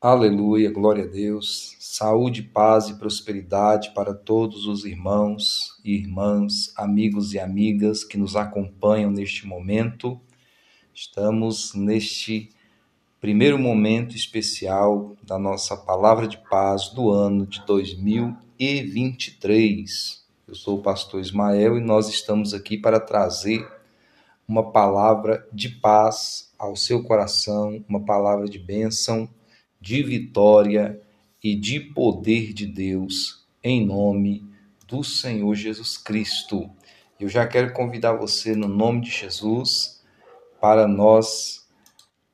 Aleluia, glória a Deus. Saúde, paz e prosperidade para todos os irmãos e irmãs, amigos e amigas que nos acompanham neste momento. Estamos neste primeiro momento especial da nossa palavra de paz do ano de 2023. Eu sou o pastor Ismael e nós estamos aqui para trazer uma palavra de paz ao seu coração, uma palavra de bênção, de vitória e de poder de Deus, em nome do Senhor Jesus Cristo. Eu já quero convidar você, no nome de Jesus, para nós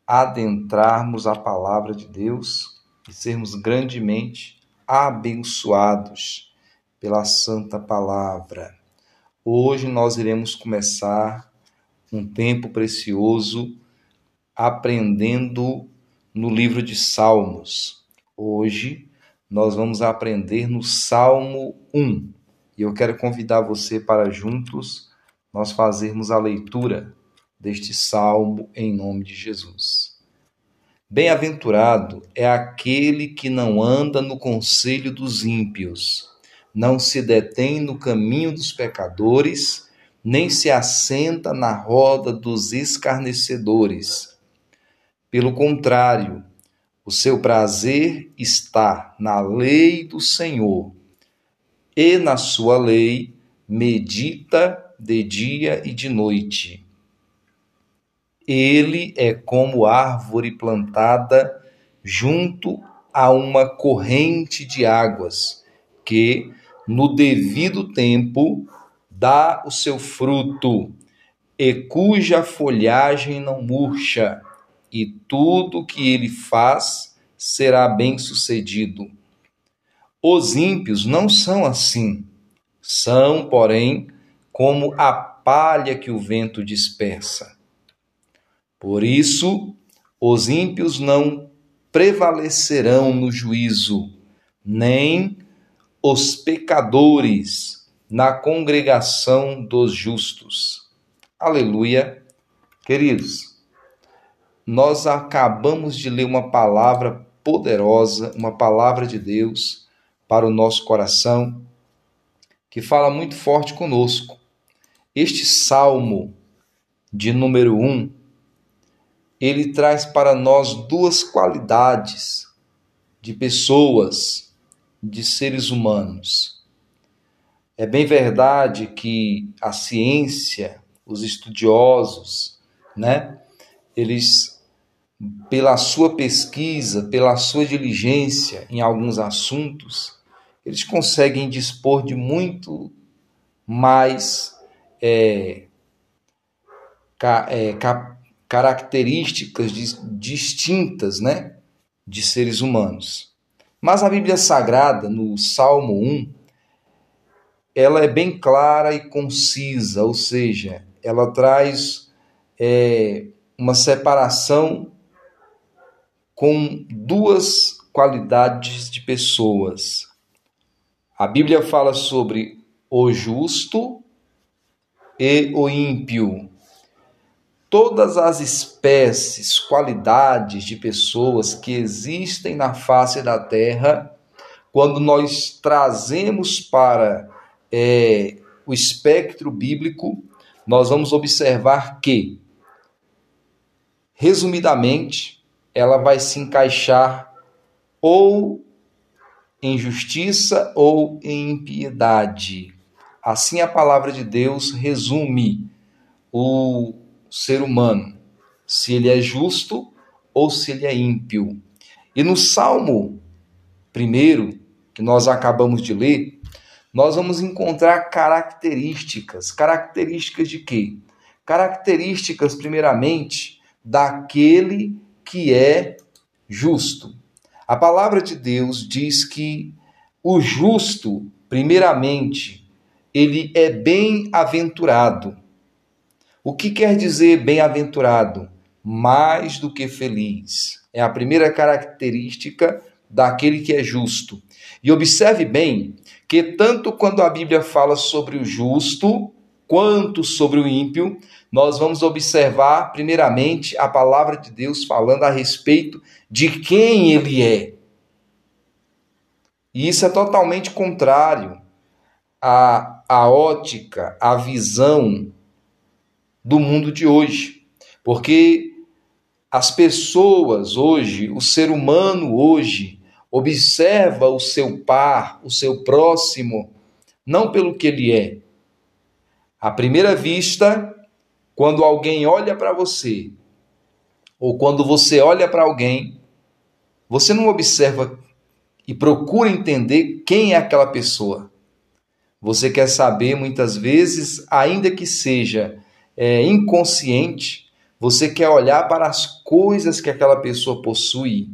adentrarmos a palavra de Deus e sermos grandemente abençoados pela santa palavra. Hoje nós iremos começar um tempo precioso aprendendo no livro de Salmos. Hoje nós vamos aprender no Salmo 1. E eu quero convidar você para juntos nós fazermos a leitura deste salmo em nome de Jesus. Bem-aventurado é aquele que não anda no conselho dos ímpios não se detém no caminho dos pecadores, nem se assenta na roda dos escarnecedores. Pelo contrário, o seu prazer está na lei do Senhor, e na sua lei medita de dia e de noite. Ele é como árvore plantada junto a uma corrente de águas, que no devido tempo dá o seu fruto, e cuja folhagem não murcha, e tudo que ele faz será bem-sucedido. Os ímpios não são assim. São, porém, como a palha que o vento dispersa. Por isso, os ímpios não prevalecerão no juízo, nem os pecadores na congregação dos justos. Aleluia. Queridos, nós acabamos de ler uma palavra poderosa, uma palavra de Deus para o nosso coração, que fala muito forte conosco. Este salmo de número 1, um, ele traz para nós duas qualidades de pessoas de seres humanos. É bem verdade que a ciência, os estudiosos, né, eles, pela sua pesquisa, pela sua diligência em alguns assuntos, eles conseguem dispor de muito mais é, ca, é, ca, características distintas né, de seres humanos. Mas a Bíblia Sagrada, no Salmo 1, ela é bem clara e concisa, ou seja, ela traz é, uma separação com duas qualidades de pessoas. A Bíblia fala sobre o justo e o ímpio todas as espécies, qualidades de pessoas que existem na face da terra, quando nós trazemos para é, o espectro bíblico, nós vamos observar que, resumidamente, ela vai se encaixar ou em justiça ou em impiedade. Assim a palavra de Deus resume o ser humano, se ele é justo ou se ele é ímpio. E no Salmo primeiro, que nós acabamos de ler, nós vamos encontrar características. Características de quê? Características, primeiramente, daquele que é justo. A palavra de Deus diz que o justo, primeiramente, ele é bem-aventurado. O que quer dizer bem-aventurado? Mais do que feliz. É a primeira característica daquele que é justo. E observe bem que tanto quando a Bíblia fala sobre o justo quanto sobre o ímpio, nós vamos observar, primeiramente, a palavra de Deus falando a respeito de quem ele é. E isso é totalmente contrário à, à ótica, à visão do mundo de hoje. Porque as pessoas hoje, o ser humano hoje, observa o seu par, o seu próximo, não pelo que ele é. À primeira vista, quando alguém olha para você, ou quando você olha para alguém, você não observa e procura entender quem é aquela pessoa. Você quer saber, muitas vezes, ainda que seja é, inconsciente, você quer olhar para as coisas que aquela pessoa possui,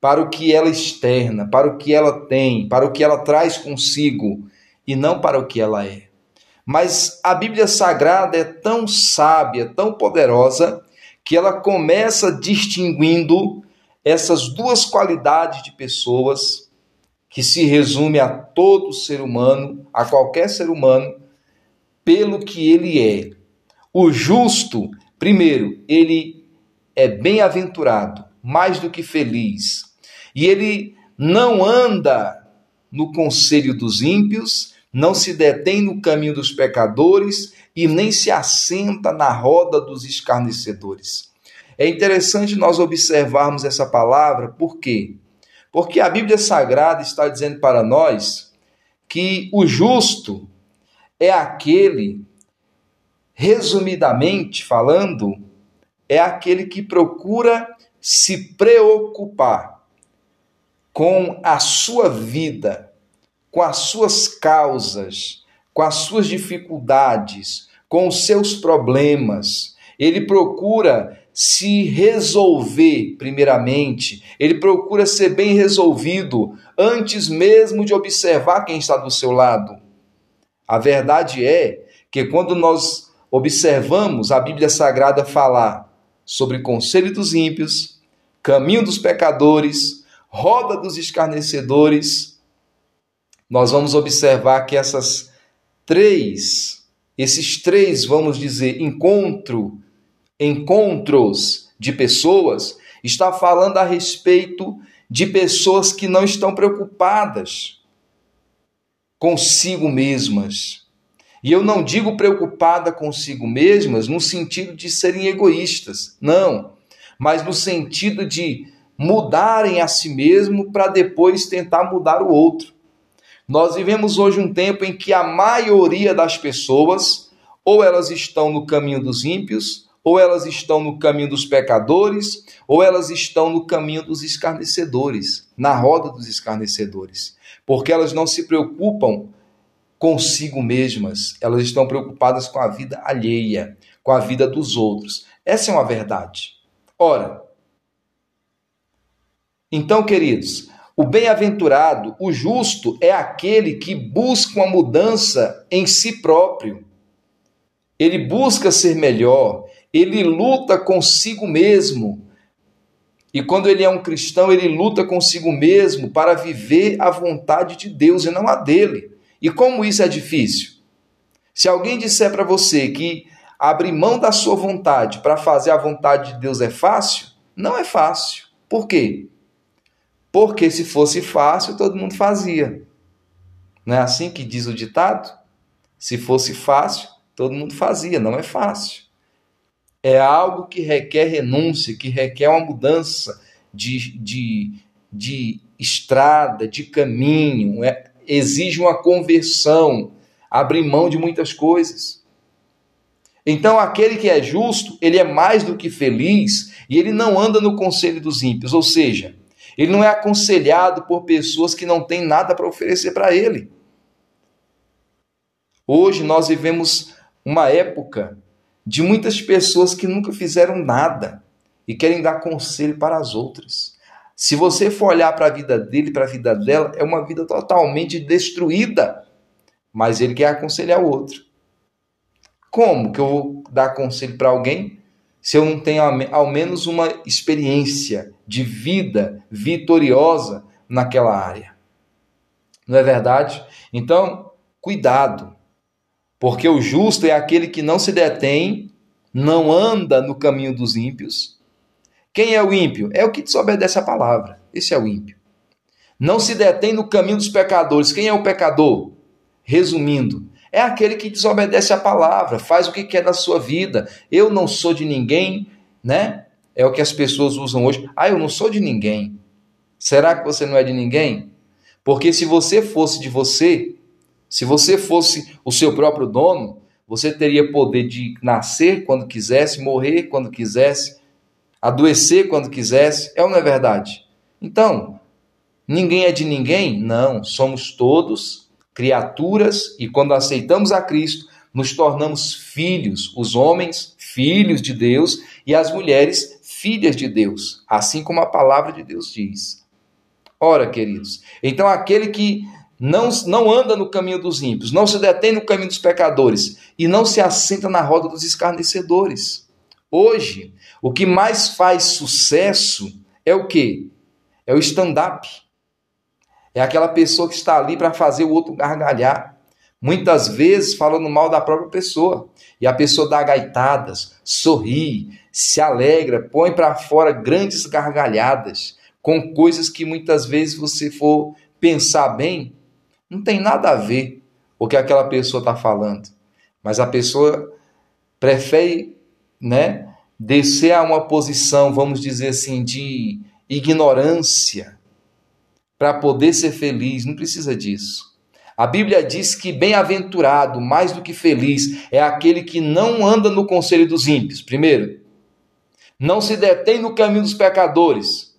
para o que ela externa, para o que ela tem, para o que ela traz consigo e não para o que ela é. Mas a Bíblia Sagrada é tão sábia, tão poderosa, que ela começa distinguindo essas duas qualidades de pessoas que se resume a todo ser humano, a qualquer ser humano, pelo que ele é. O justo, primeiro, ele é bem-aventurado, mais do que feliz. E ele não anda no conselho dos ímpios, não se detém no caminho dos pecadores e nem se assenta na roda dos escarnecedores. É interessante nós observarmos essa palavra, por quê? Porque a Bíblia Sagrada está dizendo para nós que o justo é aquele, resumidamente falando, é aquele que procura se preocupar com a sua vida, com as suas causas, com as suas dificuldades, com os seus problemas. Ele procura se resolver, primeiramente, ele procura ser bem resolvido antes mesmo de observar quem está do seu lado. A verdade é que quando nós observamos a Bíblia Sagrada falar sobre conselho dos ímpios, caminho dos pecadores, roda dos escarnecedores, nós vamos observar que essas três, esses três, vamos dizer, encontro encontros de pessoas, está falando a respeito de pessoas que não estão preocupadas consigo mesmas. E eu não digo preocupada consigo mesmas no sentido de serem egoístas, não, mas no sentido de mudarem a si mesmo para depois tentar mudar o outro. Nós vivemos hoje um tempo em que a maioria das pessoas ou elas estão no caminho dos ímpios ou elas estão no caminho dos pecadores, ou elas estão no caminho dos escarnecedores, na roda dos escarnecedores, porque elas não se preocupam consigo mesmas, elas estão preocupadas com a vida alheia, com a vida dos outros. Essa é uma verdade. Ora, então, queridos, o bem-aventurado, o justo, é aquele que busca uma mudança em si próprio. Ele busca ser melhor, ele luta consigo mesmo. E quando ele é um cristão, ele luta consigo mesmo para viver a vontade de Deus e não a dele. E como isso é difícil? Se alguém disser para você que abrir mão da sua vontade para fazer a vontade de Deus é fácil, não é fácil. Por quê? Porque se fosse fácil, todo mundo fazia. Não é assim que diz o ditado? Se fosse fácil, todo mundo fazia. Não é fácil é algo que requer renúncia, que requer uma mudança de, de, de estrada, de caminho, é, exige uma conversão, abrir mão de muitas coisas. Então, aquele que é justo, ele é mais do que feliz e ele não anda no conselho dos ímpios, ou seja, ele não é aconselhado por pessoas que não têm nada para oferecer para ele. Hoje nós vivemos uma época de muitas pessoas que nunca fizeram nada e querem dar conselho para as outras. Se você for olhar para a vida dele, para a vida dela, é uma vida totalmente destruída, mas ele quer aconselhar o outro. Como que eu vou dar conselho para alguém se eu não tenho ao menos uma experiência de vida vitoriosa naquela área? Não é verdade? Então, cuidado. Porque o justo é aquele que não se detém não anda no caminho dos ímpios. Quem é o ímpio? É o que desobedece a palavra. Esse é o ímpio. Não se detém no caminho dos pecadores. Quem é o pecador? Resumindo, é aquele que desobedece a palavra, faz o que quer da sua vida. Eu não sou de ninguém, né? É o que as pessoas usam hoje. Ah, eu não sou de ninguém. Será que você não é de ninguém? Porque se você fosse de você, se você fosse o seu próprio dono, você teria poder de nascer quando quisesse, morrer quando quisesse, adoecer quando quisesse. É ou não é verdade? Então, ninguém é de ninguém? Não, somos todos criaturas e quando aceitamos a Cristo, nos tornamos filhos, os homens, filhos de Deus e as mulheres, filhas de Deus, assim como a palavra de Deus diz. Ora, queridos, então aquele que não, não anda no caminho dos ímpios, não se detém no caminho dos pecadores e não se assenta na roda dos escarnecedores. Hoje, o que mais faz sucesso é o que? É o stand-up. É aquela pessoa que está ali para fazer o outro gargalhar. Muitas vezes falando mal da própria pessoa. E a pessoa dá gaitadas, sorri, se alegra, põe para fora grandes gargalhadas com coisas que muitas vezes você for pensar bem, não tem nada a ver o que aquela pessoa está falando. Mas a pessoa prefere, né, descer a uma posição, vamos dizer assim, de ignorância, para poder ser feliz. Não precisa disso. A Bíblia diz que bem-aventurado, mais do que feliz, é aquele que não anda no conselho dos ímpios. Primeiro, não se detém no caminho dos pecadores.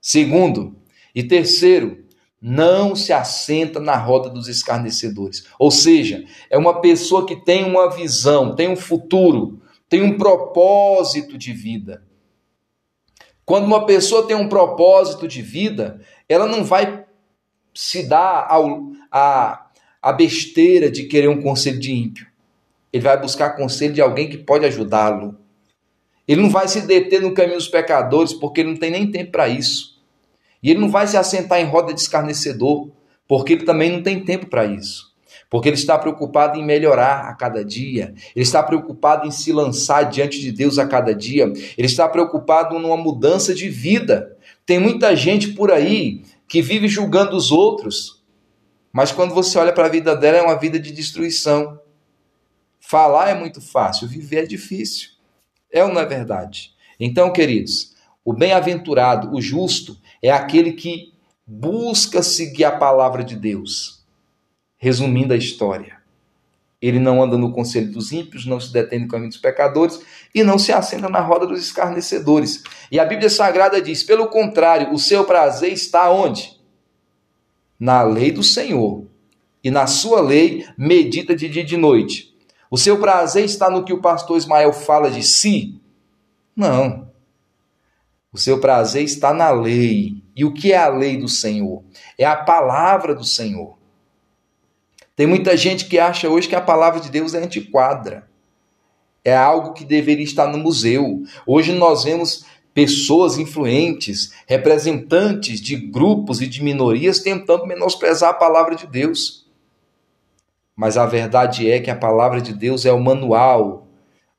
Segundo, e terceiro, não se assenta na roda dos escarnecedores. Ou seja, é uma pessoa que tem uma visão, tem um futuro, tem um propósito de vida. Quando uma pessoa tem um propósito de vida, ela não vai se dar ao, a, a besteira de querer um conselho de ímpio. Ele vai buscar conselho de alguém que pode ajudá-lo. Ele não vai se deter no caminho dos pecadores, porque ele não tem nem tempo para isso. E ele não vai se assentar em roda de escarnecedor, porque ele também não tem tempo para isso porque ele está preocupado em melhorar a cada dia, ele está preocupado em se lançar diante de Deus a cada dia, ele está preocupado numa mudança de vida. Tem muita gente por aí que vive julgando os outros, mas quando você olha para a vida dela é uma vida de destruição. Falar é muito fácil, viver é difícil. É ou não é verdade? Então, queridos, o bem-aventurado, o justo, é aquele que busca seguir a palavra de Deus Resumindo a história, ele não anda no conselho dos ímpios, não se detém no caminho dos pecadores e não se assenta na roda dos escarnecedores. E a Bíblia Sagrada diz: pelo contrário, o seu prazer está onde? Na lei do Senhor. E na sua lei medita de dia e de noite. O seu prazer está no que o pastor Ismael fala de si? Não. O seu prazer está na lei. E o que é a lei do Senhor? É a palavra do Senhor. Tem muita gente que acha hoje que a palavra de Deus é antiquada. É algo que deveria estar no museu. Hoje nós vemos pessoas influentes, representantes de grupos e de minorias tentando menosprezar a palavra de Deus. Mas a verdade é que a palavra de Deus é o manual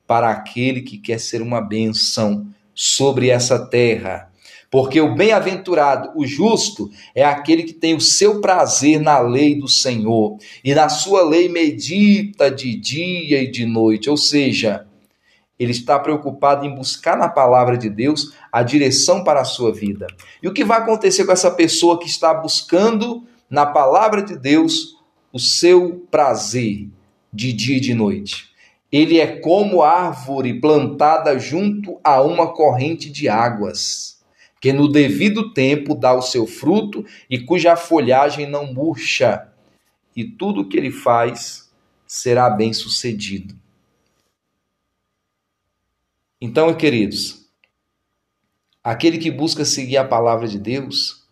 para aquele que quer ser uma benção sobre essa terra. Porque o bem-aventurado, o justo, é aquele que tem o seu prazer na lei do Senhor e na sua lei medita de dia e de noite. Ou seja, ele está preocupado em buscar na palavra de Deus a direção para a sua vida. E o que vai acontecer com essa pessoa que está buscando na palavra de Deus o seu prazer de dia e de noite? Ele é como árvore plantada junto a uma corrente de águas que no devido tempo dá o seu fruto e cuja folhagem não murcha, e tudo o que ele faz será bem sucedido. Então, queridos, aquele que busca seguir a palavra de Deus,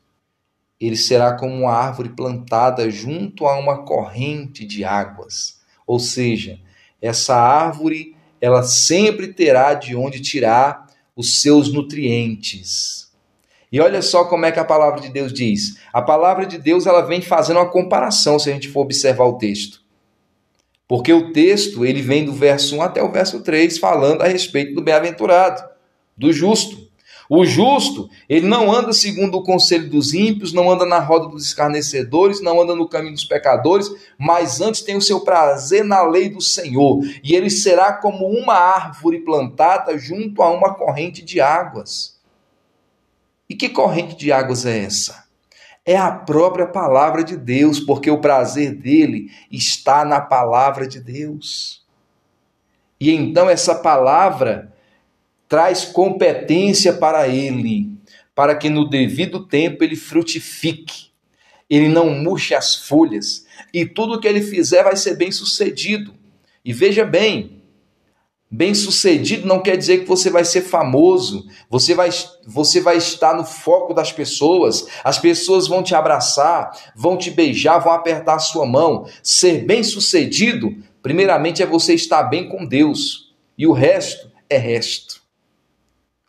ele será como uma árvore plantada junto a uma corrente de águas. Ou seja, essa árvore, ela sempre terá de onde tirar os seus nutrientes. E olha só como é que a palavra de Deus diz. A palavra de Deus ela vem fazendo uma comparação, se a gente for observar o texto. Porque o texto, ele vem do verso 1 até o verso 3 falando a respeito do bem-aventurado, do justo. O justo, ele não anda segundo o conselho dos ímpios, não anda na roda dos escarnecedores, não anda no caminho dos pecadores, mas antes tem o seu prazer na lei do Senhor. E ele será como uma árvore plantada junto a uma corrente de águas. E que corrente de águas é essa? É a própria palavra de Deus, porque o prazer dele está na palavra de Deus. E então essa palavra traz competência para ele, para que no devido tempo ele frutifique, ele não murche as folhas, e tudo que ele fizer vai ser bem sucedido. E veja bem, bem sucedido não quer dizer que você vai ser famoso, você vai, você vai estar no foco das pessoas, as pessoas vão te abraçar, vão te beijar, vão apertar a sua mão. Ser bem sucedido, primeiramente, é você estar bem com Deus, e o resto é resto.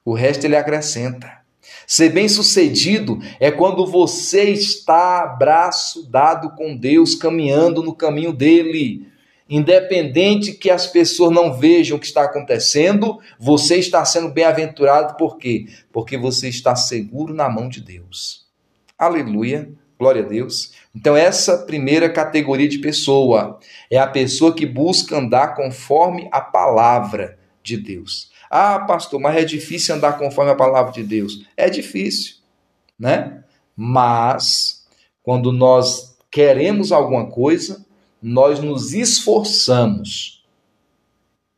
O resto ele acrescenta. Ser bem-sucedido é quando você está braço dado com Deus, caminhando no caminho dele. Independente que as pessoas não vejam o que está acontecendo, você está sendo bem-aventurado por quê? Porque você está seguro na mão de Deus. Aleluia, glória a Deus. Então, essa primeira categoria de pessoa é a pessoa que busca andar conforme a palavra de Deus. Ah, pastor, mas é difícil andar conforme a palavra de Deus. É difícil, né? Mas quando nós queremos alguma coisa, nós nos esforçamos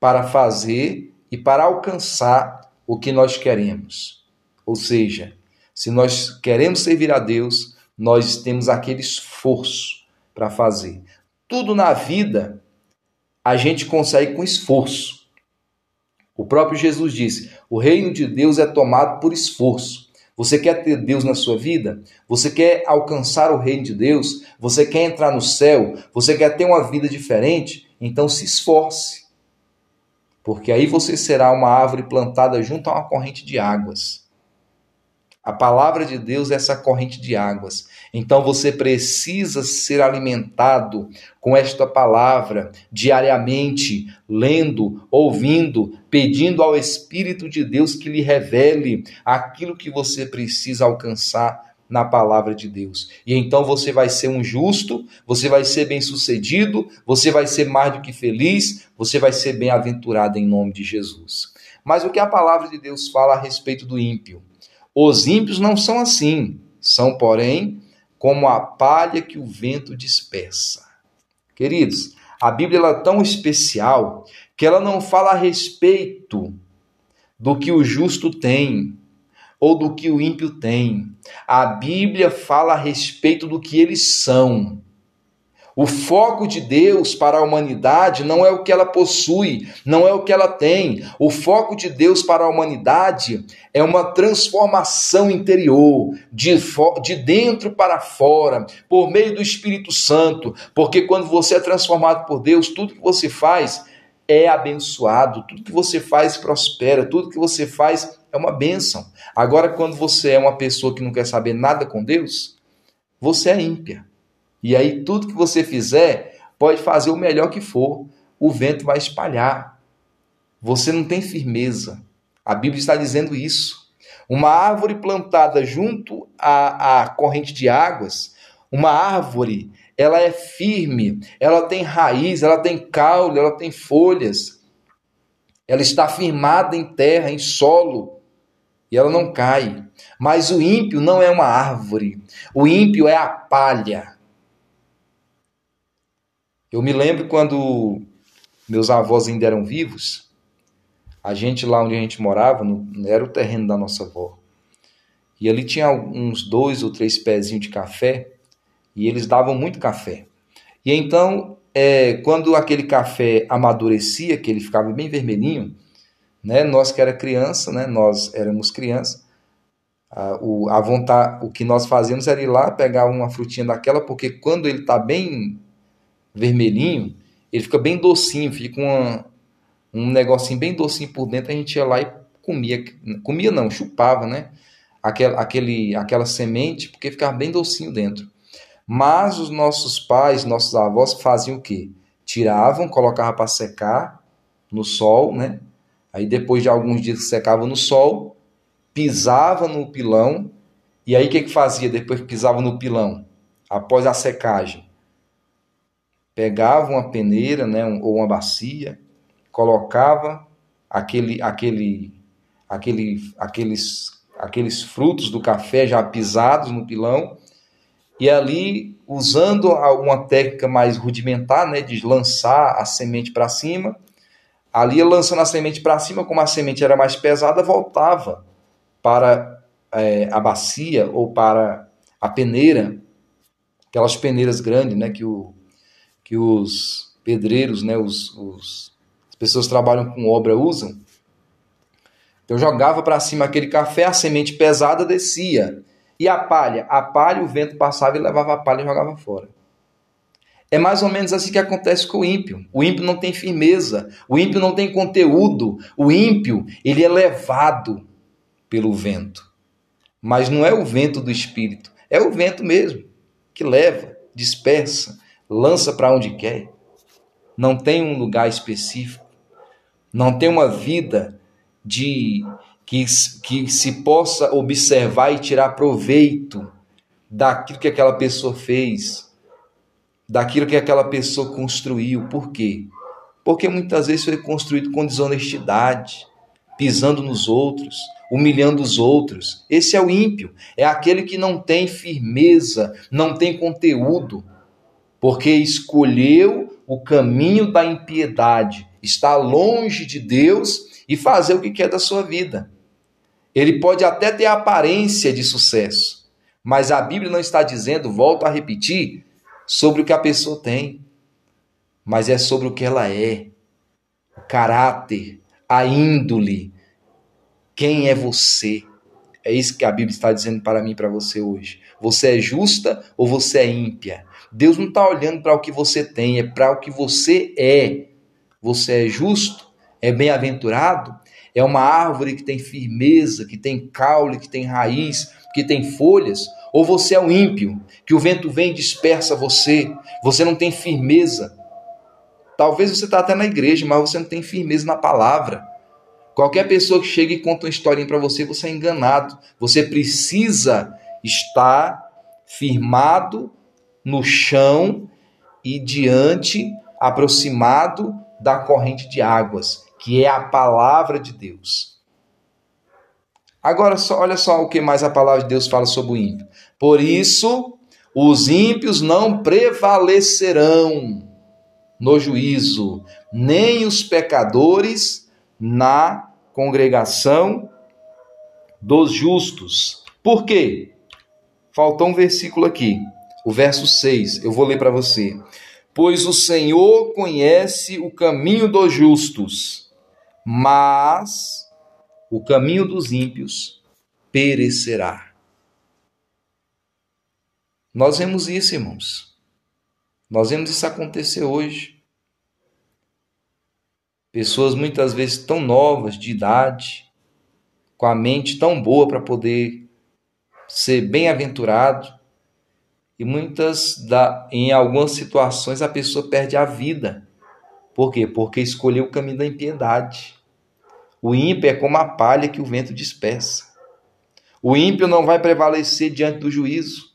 para fazer e para alcançar o que nós queremos. Ou seja, se nós queremos servir a Deus, nós temos aquele esforço para fazer. Tudo na vida a gente consegue com esforço. O próprio Jesus disse: o reino de Deus é tomado por esforço. Você quer ter Deus na sua vida? Você quer alcançar o reino de Deus? Você quer entrar no céu? Você quer ter uma vida diferente? Então se esforce. Porque aí você será uma árvore plantada junto a uma corrente de águas. A palavra de Deus é essa corrente de águas. Então você precisa ser alimentado com esta palavra diariamente, lendo, ouvindo, pedindo ao Espírito de Deus que lhe revele aquilo que você precisa alcançar na palavra de Deus. E então você vai ser um justo, você vai ser bem-sucedido, você vai ser mais do que feliz, você vai ser bem-aventurado em nome de Jesus. Mas o que a palavra de Deus fala a respeito do ímpio? Os ímpios não são assim, são, porém, como a palha que o vento dispersa. Queridos, a Bíblia é tão especial que ela não fala a respeito do que o justo tem ou do que o ímpio tem. A Bíblia fala a respeito do que eles são. O foco de Deus para a humanidade não é o que ela possui, não é o que ela tem. O foco de Deus para a humanidade é uma transformação interior, de, de dentro para fora, por meio do Espírito Santo. Porque quando você é transformado por Deus, tudo que você faz é abençoado, tudo que você faz prospera, tudo que você faz é uma bênção. Agora, quando você é uma pessoa que não quer saber nada com Deus, você é ímpia. E aí tudo que você fizer, pode fazer o melhor que for, o vento vai espalhar. Você não tem firmeza. A Bíblia está dizendo isso. Uma árvore plantada junto à, à corrente de águas, uma árvore, ela é firme, ela tem raiz, ela tem caule, ela tem folhas. Ela está firmada em terra, em solo, e ela não cai. Mas o ímpio não é uma árvore. O ímpio é a palha. Eu me lembro quando meus avós ainda eram vivos, a gente lá onde a gente morava, no, era o terreno da nossa avó. E ali tinha uns dois ou três pezinhos de café, e eles davam muito café. E então, é, quando aquele café amadurecia, que ele ficava bem vermelhinho, né, nós que era criança, né, nós éramos crianças, a, o, a vontade, o que nós fazíamos era ir lá pegar uma frutinha daquela, porque quando ele está bem vermelhinho, ele fica bem docinho, fica uma, um negocinho bem docinho por dentro, a gente ia lá e comia, comia não, chupava, né? Aquela, aquele, aquela semente, porque ficava bem docinho dentro. Mas os nossos pais, nossos avós faziam o quê? tiravam, colocavam para secar no sol, né? Aí depois de alguns dias secava no sol, pisava no pilão, e aí o que, que fazia depois que pisava no pilão? Após a secagem, pegava uma peneira, né, ou uma bacia, colocava aquele, aquele, aquele, aqueles, aqueles frutos do café já pisados no pilão, e ali, usando uma técnica mais rudimentar, né, de lançar a semente para cima, ali lançando a semente para cima, como a semente era mais pesada, voltava para é, a bacia ou para a peneira, aquelas peneiras grandes, né, que o, que os pedreiros, né, os, os as pessoas que trabalham com obra usam. Então jogava para cima aquele café, a semente pesada descia. E a palha? A palha, o vento passava e levava a palha e jogava fora. É mais ou menos assim que acontece com o ímpio. O ímpio não tem firmeza, o ímpio não tem conteúdo, o ímpio, ele é levado pelo vento. Mas não é o vento do espírito, é o vento mesmo que leva, dispersa, lança para onde quer. Não tem um lugar específico, não tem uma vida de que, que se possa observar e tirar proveito daquilo que aquela pessoa fez, daquilo que aquela pessoa construiu. Por quê? Porque muitas vezes foi construído com desonestidade, pisando nos outros, humilhando os outros. Esse é o ímpio, é aquele que não tem firmeza, não tem conteúdo porque escolheu o caminho da impiedade, está longe de Deus e fazer o que quer da sua vida. Ele pode até ter aparência de sucesso, mas a Bíblia não está dizendo, volto a repetir, sobre o que a pessoa tem, mas é sobre o que ela é, o caráter, a índole, quem é você. É isso que a Bíblia está dizendo para mim e para você hoje. Você é justa ou você é ímpia? Deus não está olhando para o que você tem, é para o que você é. Você é justo? É bem-aventurado? É uma árvore que tem firmeza, que tem caule, que tem raiz, que tem folhas? Ou você é um ímpio, que o vento vem e dispersa você, você não tem firmeza? Talvez você está até na igreja, mas você não tem firmeza na palavra. Qualquer pessoa que chega e conta uma historinha para você, você é enganado. Você precisa estar firmado no chão e diante, aproximado da corrente de águas, que é a palavra de Deus. Agora, olha só o que mais a palavra de Deus fala sobre o ímpio. Por isso, os ímpios não prevalecerão no juízo, nem os pecadores na congregação dos justos. Por quê? Faltou um versículo aqui o verso 6, eu vou ler para você. Pois o Senhor conhece o caminho dos justos, mas o caminho dos ímpios perecerá. Nós vemos isso, irmãos. Nós vemos isso acontecer hoje. Pessoas muitas vezes tão novas de idade, com a mente tão boa para poder ser bem-aventurado, e muitas da, em algumas situações a pessoa perde a vida. Por quê? Porque escolheu o caminho da impiedade. O ímpio é como a palha que o vento dispersa. O ímpio não vai prevalecer diante do juízo.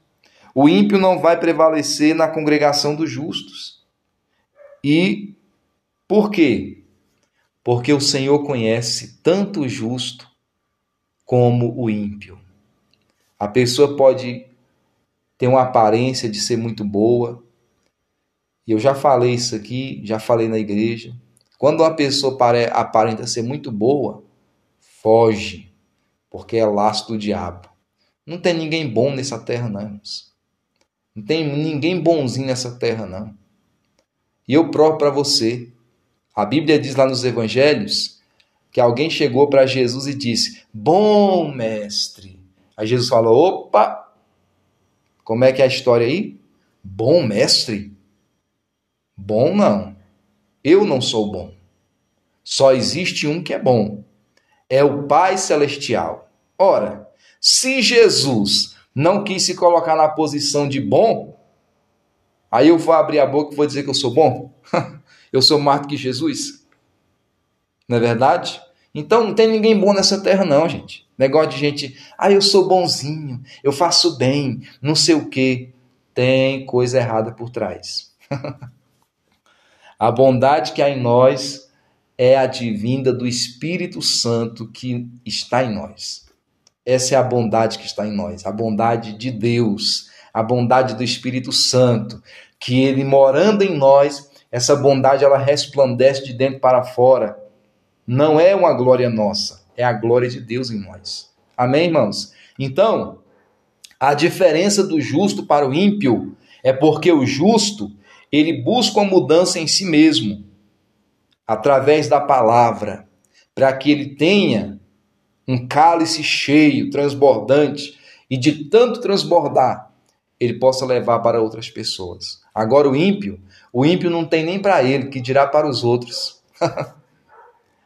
O ímpio não vai prevalecer na congregação dos justos. E por quê? Porque o Senhor conhece tanto o justo como o ímpio. A pessoa pode tem uma aparência de ser muito boa. E eu já falei isso aqui, já falei na igreja. Quando uma pessoa aparenta ser muito boa, foge, porque é laço do diabo. Não tem ninguém bom nessa terra, não. Não tem ninguém bonzinho nessa terra, não. E eu provo para você. A Bíblia diz lá nos evangelhos que alguém chegou para Jesus e disse: Bom mestre. Aí Jesus falou: opa, como é que é a história aí? Bom mestre? Bom não. Eu não sou bom. Só existe um que é bom. É o Pai Celestial. Ora, se Jesus não quis se colocar na posição de bom, aí eu vou abrir a boca e vou dizer que eu sou bom? Eu sou mais do que Jesus? Não é verdade? Então não tem ninguém bom nessa terra, não, gente. Negócio de gente, ah, eu sou bonzinho, eu faço bem, não sei o quê. Tem coisa errada por trás. a bondade que há em nós é a divinda do Espírito Santo que está em nós. Essa é a bondade que está em nós, a bondade de Deus, a bondade do Espírito Santo, que ele morando em nós, essa bondade ela resplandece de dentro para fora. Não é uma glória nossa, é a glória de Deus em nós. Amém, irmãos? Então, a diferença do justo para o ímpio é porque o justo, ele busca uma mudança em si mesmo, através da palavra, para que ele tenha um cálice cheio, transbordante, e de tanto transbordar, ele possa levar para outras pessoas. Agora o ímpio, o ímpio não tem nem para ele, que dirá para os outros.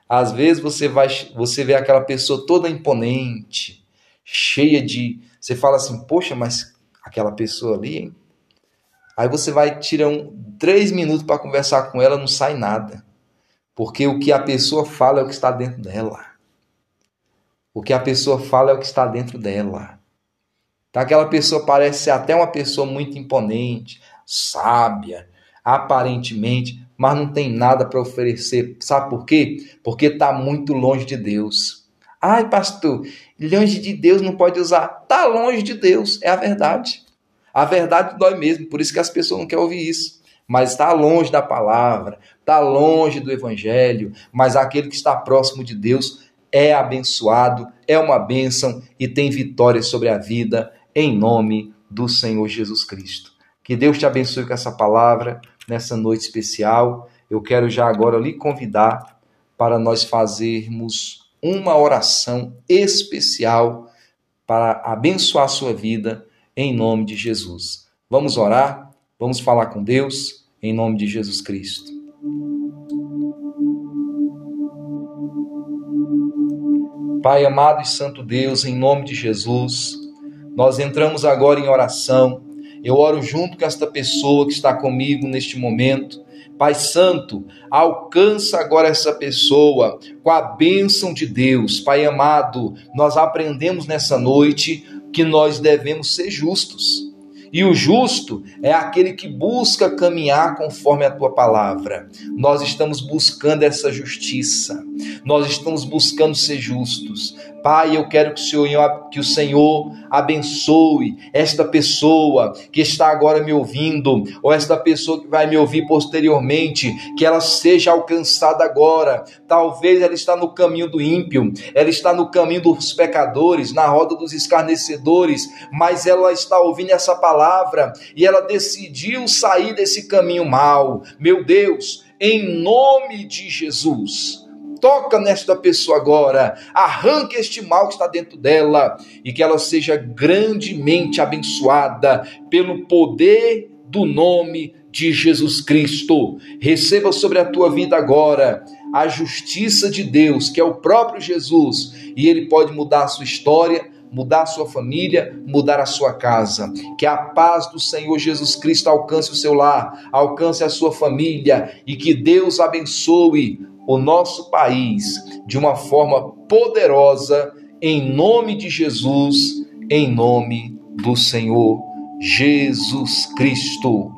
Às vezes você vai, você vê aquela pessoa toda imponente, cheia de, você fala assim, poxa, mas aquela pessoa ali, hein? Aí você vai tirar um, três minutos para conversar com ela, não sai nada, porque o que a pessoa fala é o que está dentro dela. O que a pessoa fala é o que está dentro dela. Então, aquela pessoa parece ser até uma pessoa muito imponente, sábia, aparentemente, mas não tem nada para oferecer. Sabe por quê? Porque está muito longe de Deus. Ai, pastor, longe de Deus não pode usar. Está longe de Deus, é a verdade. A verdade dói mesmo, por isso que as pessoas não querem ouvir isso. Mas está longe da palavra, está longe do evangelho, mas aquele que está próximo de Deus é abençoado, é uma bênção e tem vitória sobre a vida, em nome do Senhor Jesus Cristo. Que Deus te abençoe com essa palavra nessa noite especial. Eu quero já agora lhe convidar para nós fazermos uma oração especial para abençoar a sua vida em nome de Jesus. Vamos orar? Vamos falar com Deus em nome de Jesus Cristo. Pai amado e santo Deus, em nome de Jesus, nós entramos agora em oração. Eu oro junto com esta pessoa que está comigo neste momento. Pai Santo, alcança agora essa pessoa com a bênção de Deus. Pai amado, nós aprendemos nessa noite que nós devemos ser justos. E o justo é aquele que busca caminhar conforme a tua palavra. Nós estamos buscando essa justiça. Nós estamos buscando ser justos. Pai, eu quero que o Senhor, que o Senhor abençoe esta pessoa que está agora me ouvindo, ou esta pessoa que vai me ouvir posteriormente, que ela seja alcançada agora. Talvez ela está no caminho do ímpio, ela está no caminho dos pecadores, na roda dos escarnecedores, mas ela está ouvindo essa palavra e ela decidiu sair desse caminho mal. Meu Deus, em nome de Jesus toca nesta pessoa agora, arranque este mal que está dentro dela e que ela seja grandemente abençoada pelo poder do nome de Jesus Cristo. Receba sobre a tua vida agora a justiça de Deus, que é o próprio Jesus, e ele pode mudar a sua história, mudar a sua família, mudar a sua casa. Que a paz do Senhor Jesus Cristo alcance o seu lar, alcance a sua família e que Deus abençoe o nosso país de uma forma poderosa, em nome de Jesus, em nome do Senhor Jesus Cristo.